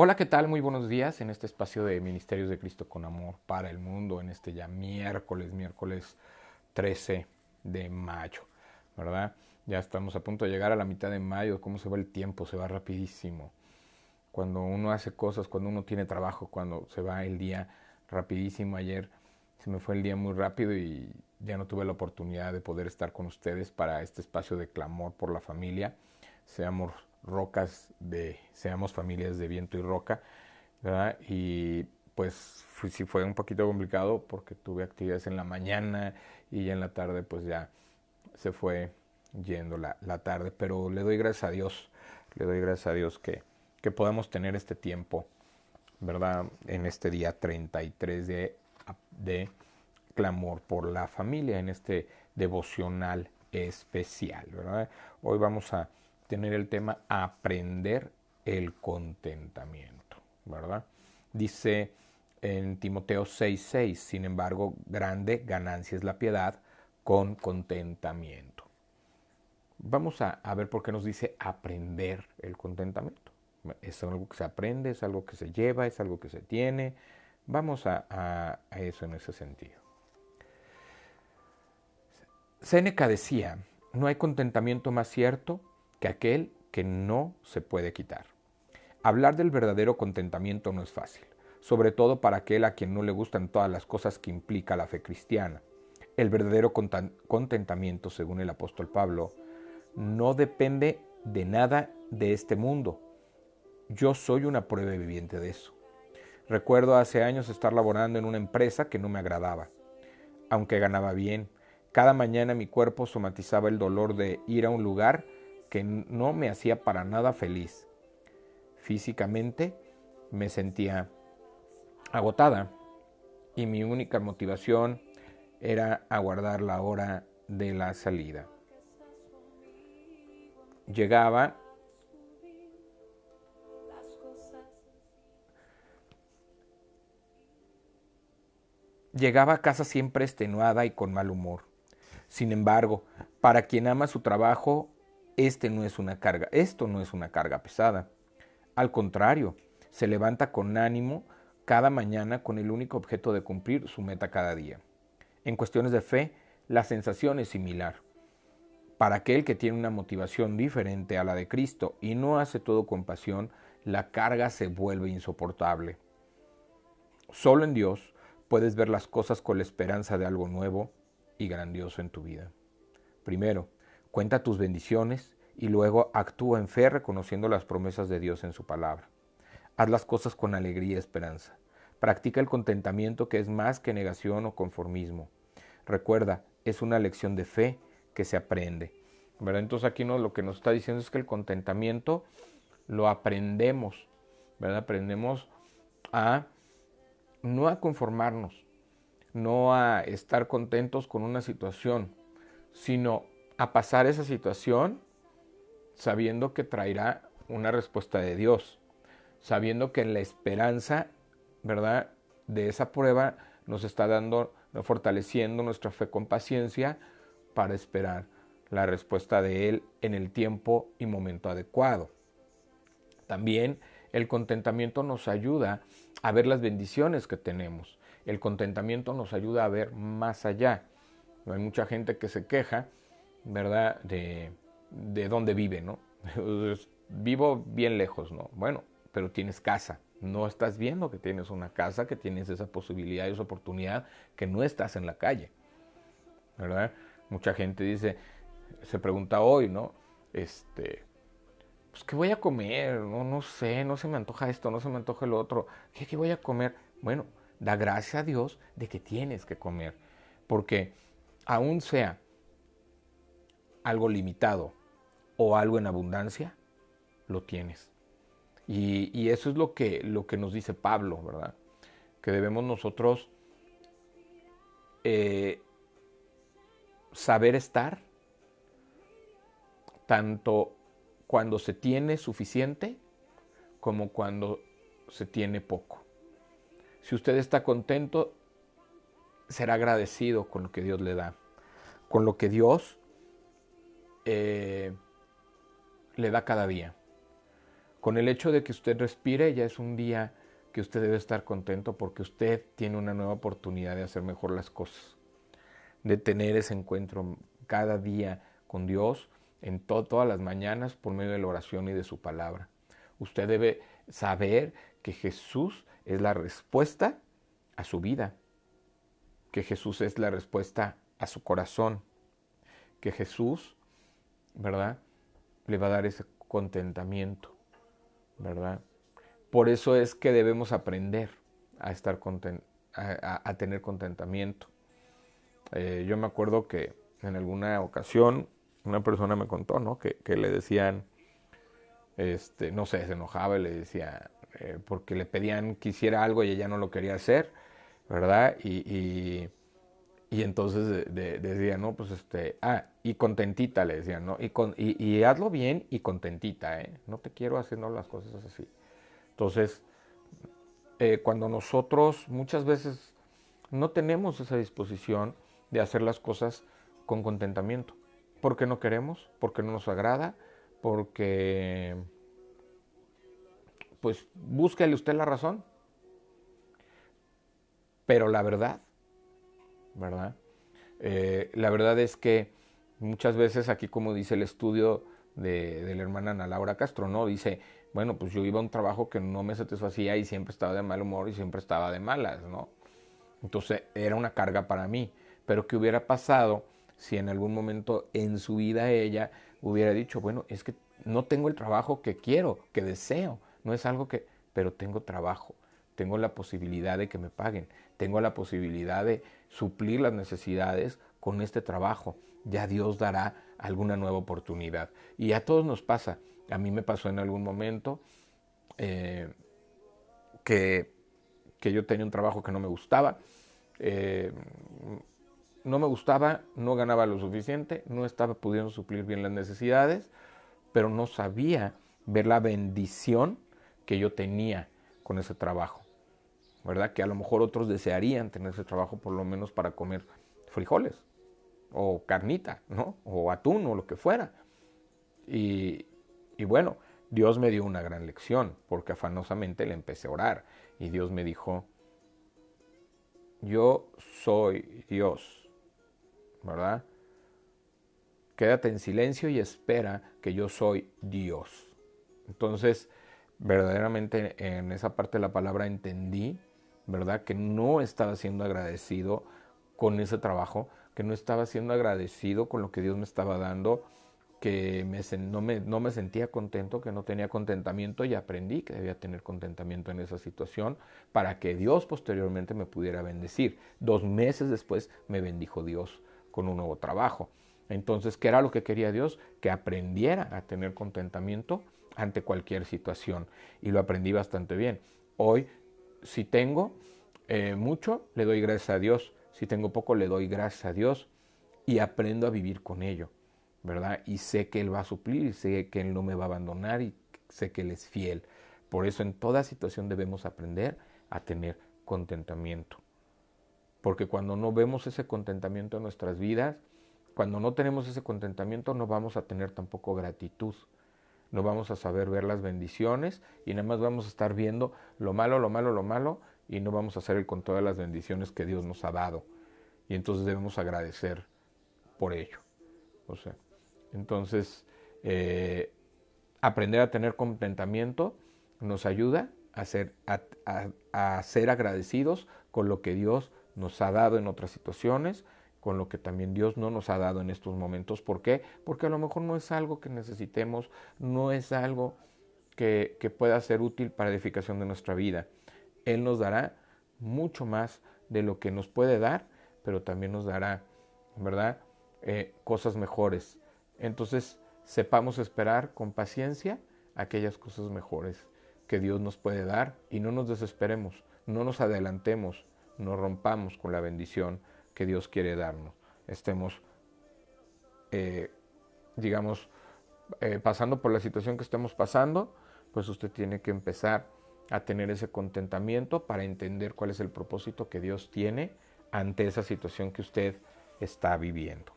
Hola, ¿qué tal? Muy buenos días en este espacio de Ministerios de Cristo con Amor para el Mundo, en este ya miércoles, miércoles 13 de mayo, ¿verdad? Ya estamos a punto de llegar a la mitad de mayo, cómo se va el tiempo, se va rapidísimo. Cuando uno hace cosas, cuando uno tiene trabajo, cuando se va el día rapidísimo. Ayer se me fue el día muy rápido y ya no tuve la oportunidad de poder estar con ustedes para este espacio de clamor por la familia. Seamos rocas de, seamos familias de viento y roca, ¿verdad? Y pues sí fue un poquito complicado porque tuve actividades en la mañana y ya en la tarde pues ya se fue yendo la, la tarde, pero le doy gracias a Dios, le doy gracias a Dios que, que podamos tener este tiempo, ¿verdad? En este día 33 de, de clamor por la familia, en este devocional especial, ¿verdad? Hoy vamos a tener el tema aprender el contentamiento, ¿verdad? Dice en Timoteo 6:6, sin embargo, grande ganancia es la piedad con contentamiento. Vamos a, ver por qué nos dice aprender el contentamiento. Es algo que se aprende, es algo que se lleva, es algo que se tiene. Vamos a, a eso en ese sentido. Séneca decía, no hay contentamiento más cierto que aquel que no se puede quitar. Hablar del verdadero contentamiento no es fácil, sobre todo para aquel a quien no le gustan todas las cosas que implica la fe cristiana. El verdadero contentamiento, según el apóstol Pablo, no depende de nada de este mundo. Yo soy una prueba viviente de eso. Recuerdo hace años estar laborando en una empresa que no me agradaba. Aunque ganaba bien, cada mañana mi cuerpo somatizaba el dolor de ir a un lugar que no me hacía para nada feliz. Físicamente me sentía agotada y mi única motivación era aguardar la hora de la salida. Llegaba Llegaba a casa siempre extenuada y con mal humor. Sin embargo, para quien ama su trabajo, este no es una carga, esto no es una carga pesada. Al contrario, se levanta con ánimo cada mañana con el único objeto de cumplir su meta cada día. En cuestiones de fe, la sensación es similar. Para aquel que tiene una motivación diferente a la de Cristo y no hace todo con pasión, la carga se vuelve insoportable. Solo en Dios puedes ver las cosas con la esperanza de algo nuevo y grandioso en tu vida. Primero, Cuenta tus bendiciones y luego actúa en fe reconociendo las promesas de Dios en su palabra. Haz las cosas con alegría y esperanza. Practica el contentamiento que es más que negación o conformismo. Recuerda, es una lección de fe que se aprende. Entonces aquí lo que nos está diciendo es que el contentamiento lo aprendemos. Aprendemos a no a conformarnos, no a estar contentos con una situación, sino a pasar esa situación sabiendo que traerá una respuesta de Dios, sabiendo que en la esperanza, ¿verdad?, de esa prueba nos está dando, fortaleciendo nuestra fe con paciencia para esperar la respuesta de Él en el tiempo y momento adecuado. También el contentamiento nos ayuda a ver las bendiciones que tenemos. El contentamiento nos ayuda a ver más allá. Hay mucha gente que se queja ¿verdad? De, de dónde vive, ¿no? Vivo bien lejos, ¿no? Bueno, pero tienes casa. No estás viendo que tienes una casa, que tienes esa posibilidad esa oportunidad, que no estás en la calle, ¿verdad? Mucha gente dice, se pregunta hoy, ¿no? Este, pues, ¿qué voy a comer? No, no sé, no se me antoja esto, no se me antoja el otro. ¿Qué, ¿Qué voy a comer? Bueno, da gracias a Dios de que tienes que comer, porque aún sea algo limitado o algo en abundancia, lo tienes. Y, eso es lo que, lo que nos dice Pablo, ¿verdad? Que debemos nosotros eh, saber estar tanto cuando se tiene suficiente como cuando se tiene poco. Si usted está contento, será agradecido con lo que Dios le da, con lo que Dios eh, le da cada día, Con el hecho de que usted respire ya es un día que usted debe estar contento porque usted tiene una nueva oportunidad de hacer mejor las cosas, de tener ese encuentro cada día con Dios en todas las mañanas por medio de la oración y de su palabra. Usted debe saber que Jesús es la respuesta a su vida, que Jesús es la respuesta a su corazón, que Jesús, ¿verdad? Le va a dar ese contentamiento, ¿verdad? Por eso es que debemos aprender a estar a, tener contentamiento. Eh, yo me acuerdo que en alguna ocasión una persona me contó, ¿no? Que, le decían, este, no sé, se enojaba y le decía, eh, porque le pedían que hiciera algo y ella no lo quería hacer, ¿verdad? Y, y, entonces decía, no, pues este, ah, y contentita le decían, ¿no? Y, con, y, hazlo bien y contentita, ¿eh? No te quiero haciendo las cosas así. Entonces, eh, cuando nosotros muchas veces no tenemos esa disposición de hacer las cosas con contentamiento, porque no queremos, porque no nos agrada, porque pues búsquele usted la razón. Pero la verdad, ¿verdad? Eh, la verdad es que muchas veces aquí, como dice el estudio de, de la hermana Ana Laura Castro, ¿no? Dice, bueno, pues yo iba a un trabajo que no me satisfacía y siempre estaba de mal humor y siempre estaba de malas, ¿no? Entonces era una carga para mí. Pero ¿qué hubiera pasado si en algún momento en su vida ella hubiera dicho, bueno, es que no tengo el trabajo que quiero, que deseo, no es algo que, pero tengo trabajo, tengo la posibilidad de que me paguen, tengo la posibilidad de suplir las necesidades con este trabajo, ya Dios dará alguna nueva oportunidad. Y a todos nos pasa, a mí me pasó en algún momento eh, que, que, yo tenía un trabajo que no me gustaba. Eh, no me gustaba, no ganaba lo suficiente, no estaba pudiendo suplir bien las necesidades, pero no sabía ver la bendición que yo tenía con ese trabajo. ¿Verdad? Que a lo mejor otros desearían tener ese trabajo por lo menos para comer frijoles o carnita, ¿no? O atún o lo que fuera. Y, y bueno, Dios me dio una gran lección, porque afanosamente le empecé a orar. Y Dios me dijo, yo soy Dios, ¿verdad? Quédate en silencio y espera que yo soy Dios. Entonces, verdaderamente en esa parte de la palabra entendí, ¿verdad? Que no estaba siendo agradecido con ese trabajo, que no estaba siendo agradecido con lo que Dios me estaba dando, que me, no, me, no me sentía contento, que no tenía contentamiento y aprendí que debía tener contentamiento en esa situación para que Dios posteriormente me pudiera bendecir. Dos meses después me bendijo Dios con un nuevo trabajo. Entonces, ¿qué era lo que quería Dios? Que aprendiera a tener contentamiento ante cualquier situación. Y lo aprendí bastante bien. Hoy, si tengo eh, mucho, le doy gracias a Dios. Si tengo poco, le doy gracias a Dios y aprendo a vivir con ello. ¿verdad? Y sé que Él va a suplir, y sé que Él no me va a abandonar y sé que Él es fiel. Por eso en toda situación debemos aprender a tener contentamiento. Porque cuando no vemos ese contentamiento en nuestras vidas, cuando no tenemos ese contentamiento no vamos a tener tampoco gratitud. No vamos a saber ver las bendiciones y nada más vamos a estar viendo lo malo, lo malo, lo malo y no vamos a hacer el con todas las bendiciones que Dios nos ha dado. Y entonces debemos agradecer por ello. O sea, entonces, eh, aprender a tener contentamiento nos ayuda a ser, a, ser agradecidos con lo que Dios nos ha dado en otras situaciones, con lo que también Dios no nos ha dado en estos momentos. ¿Por qué? Porque a lo mejor no es algo que necesitemos, no es algo que, que pueda ser útil para edificación de nuestra vida. Él nos dará mucho más de lo que nos puede dar, pero también nos dará, ¿verdad? Eh, cosas mejores. Entonces, sepamos esperar con paciencia aquellas cosas mejores que Dios nos puede dar y no nos desesperemos, no nos adelantemos, no rompamos con la bendición que Dios quiere darnos. Estemos, eh, digamos, eh, pasando por la situación que estemos pasando, pues usted tiene que empezar a tener ese contentamiento para entender cuál es el propósito que Dios tiene ante esa situación que usted está viviendo.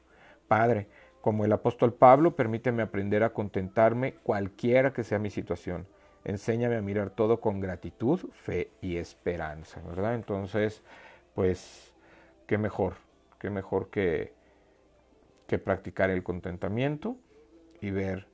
Padre, como el apóstol Pablo, permíteme aprender a contentarme cualquiera que sea mi situación. enséñame a mirar todo con gratitud, fe y esperanza, ¿verdad? Entonces, pues, qué mejor, qué mejor que, que practicar el contentamiento y ver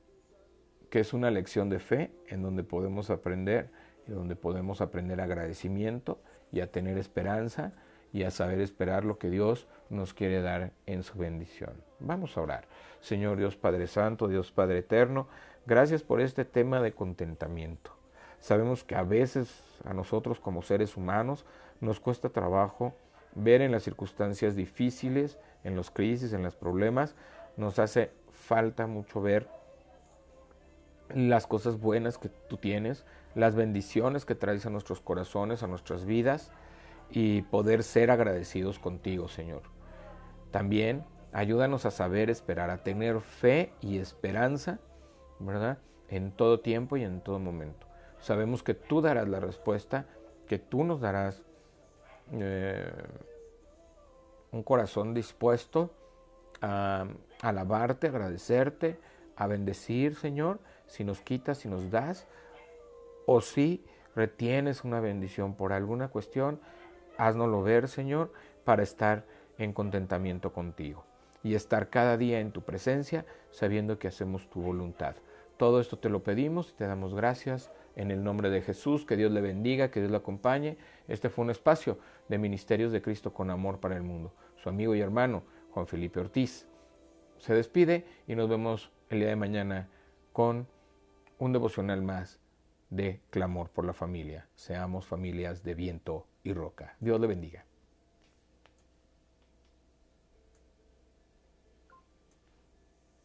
que es una lección de fe en donde podemos aprender donde podemos aprender agradecimiento y a tener esperanza y a saber esperar lo que Dios nos quiere dar en su bendición. Vamos a orar. Señor Dios Padre Santo, Dios Padre Eterno, gracias por este tema de contentamiento. Sabemos que a veces a nosotros como seres humanos nos cuesta trabajo ver en las circunstancias difíciles, en los crisis, en los problemas, nos hace falta mucho ver las cosas buenas que tú tienes, las bendiciones que traes a nuestros corazones, a nuestras vidas y poder ser agradecidos contigo, Señor. También ayúdanos a saber esperar, a tener fe y esperanza, ¿verdad? En todo tiempo y en todo momento. Sabemos que tú darás la respuesta, que tú nos darás eh, un corazón dispuesto a alabarte, agradecerte, a bendecir, Señor, si nos quitas, si nos das, o si retienes una bendición por alguna cuestión, haznoslo ver, Señor, para estar en contentamiento contigo y estar cada día en tu presencia sabiendo que hacemos tu voluntad. Todo esto te lo pedimos y te damos gracias en el nombre de Jesús, que Dios le bendiga, que Dios le acompañe. Este fue un espacio de Ministerios de Cristo con amor para el mundo. Su amigo y hermano Juan Felipe Ortiz se despide y nos vemos el día de mañana con un devocional más de clamor por la familia. Seamos familias de viento y roca. Dios le bendiga.